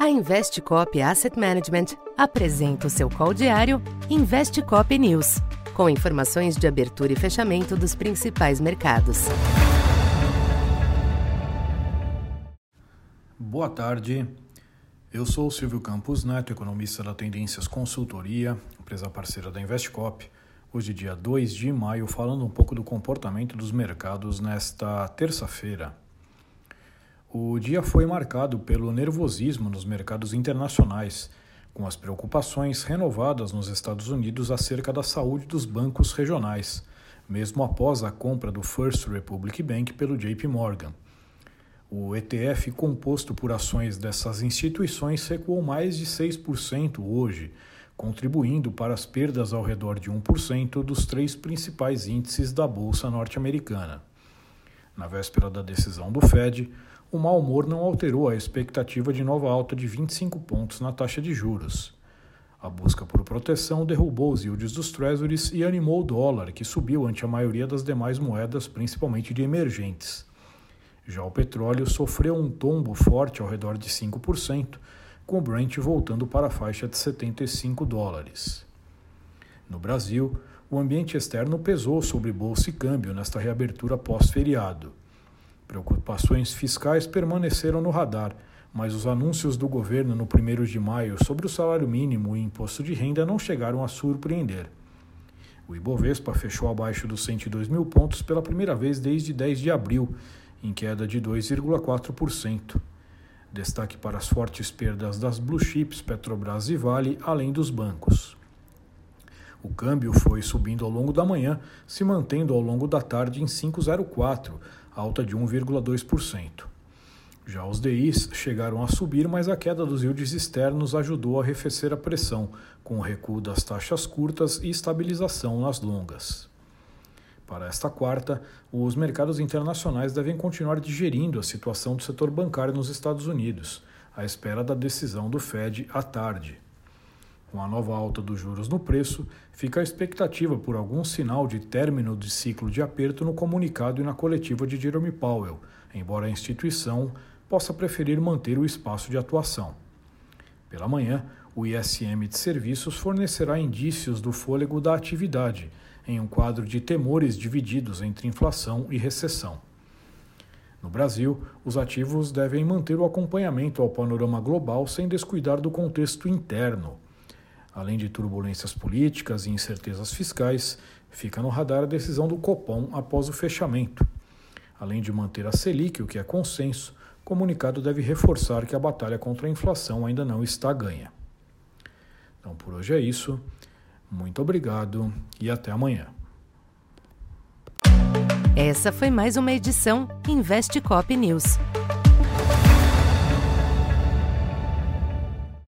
A Investcop Asset Management apresenta o seu call diário Investcop News, com informações de abertura e fechamento dos principais mercados. Boa tarde. Eu sou Silvio Campos Neto, economista da Tendências Consultoria, empresa parceira da Investcop. Hoje, dia 2 de maio, falando um pouco do comportamento dos mercados nesta terça-feira. O dia foi marcado pelo nervosismo nos mercados internacionais, com as preocupações renovadas nos Estados Unidos acerca da saúde dos bancos regionais, mesmo após a compra do First Republic Bank pelo JP Morgan. O ETF composto por ações dessas instituições recuou mais de 6% hoje, contribuindo para as perdas ao redor de 1% dos três principais índices da Bolsa norte-americana. Na véspera da decisão do Fed, o mau humor não alterou a expectativa de nova alta de 25 pontos na taxa de juros. A busca por proteção derrubou os yields dos treasuries e animou o dólar, que subiu ante a maioria das demais moedas, principalmente de emergentes. Já o petróleo sofreu um tombo forte ao redor de 5%, com o Brent voltando para a faixa de 75 dólares. No Brasil, o ambiente externo pesou sobre bolsa e câmbio nesta reabertura pós-feriado. Preocupações fiscais permaneceram no radar, mas os anúncios do governo no 1 de maio sobre o salário mínimo e imposto de renda não chegaram a surpreender. O Ibovespa fechou abaixo dos 102 mil pontos pela primeira vez desde 10 de abril, em queda de 2,4%. Destaque para as fortes perdas das blue chips Petrobras e Vale, além dos bancos. O câmbio foi subindo ao longo da manhã, se mantendo ao longo da tarde em 5,04, alta de 1,2%. Já os DIs chegaram a subir, mas a queda dos yields externos ajudou a arrefecer a pressão, com o recuo das taxas curtas e estabilização nas longas. Para esta quarta, os mercados internacionais devem continuar digerindo a situação do setor bancário nos Estados Unidos, à espera da decisão do Fed à tarde. Com a nova alta dos juros no preço, fica a expectativa por algum sinal de término de ciclo de aperto no comunicado e na coletiva de Jerome Powell, embora a instituição possa preferir manter o espaço de atuação. Pela manhã, o ISM de serviços fornecerá indícios do fôlego da atividade, em um quadro de temores divididos entre inflação e recessão. No Brasil, os ativos devem manter o acompanhamento ao panorama global sem descuidar do contexto interno. Além de turbulências políticas e incertezas fiscais, fica no radar a decisão do Copom após o fechamento. Além de manter a Selic, o que é consenso, o comunicado deve reforçar que a batalha contra a inflação ainda não está ganha. Então por hoje é isso. Muito obrigado e até amanhã. Essa foi mais uma edição Investe Cop News.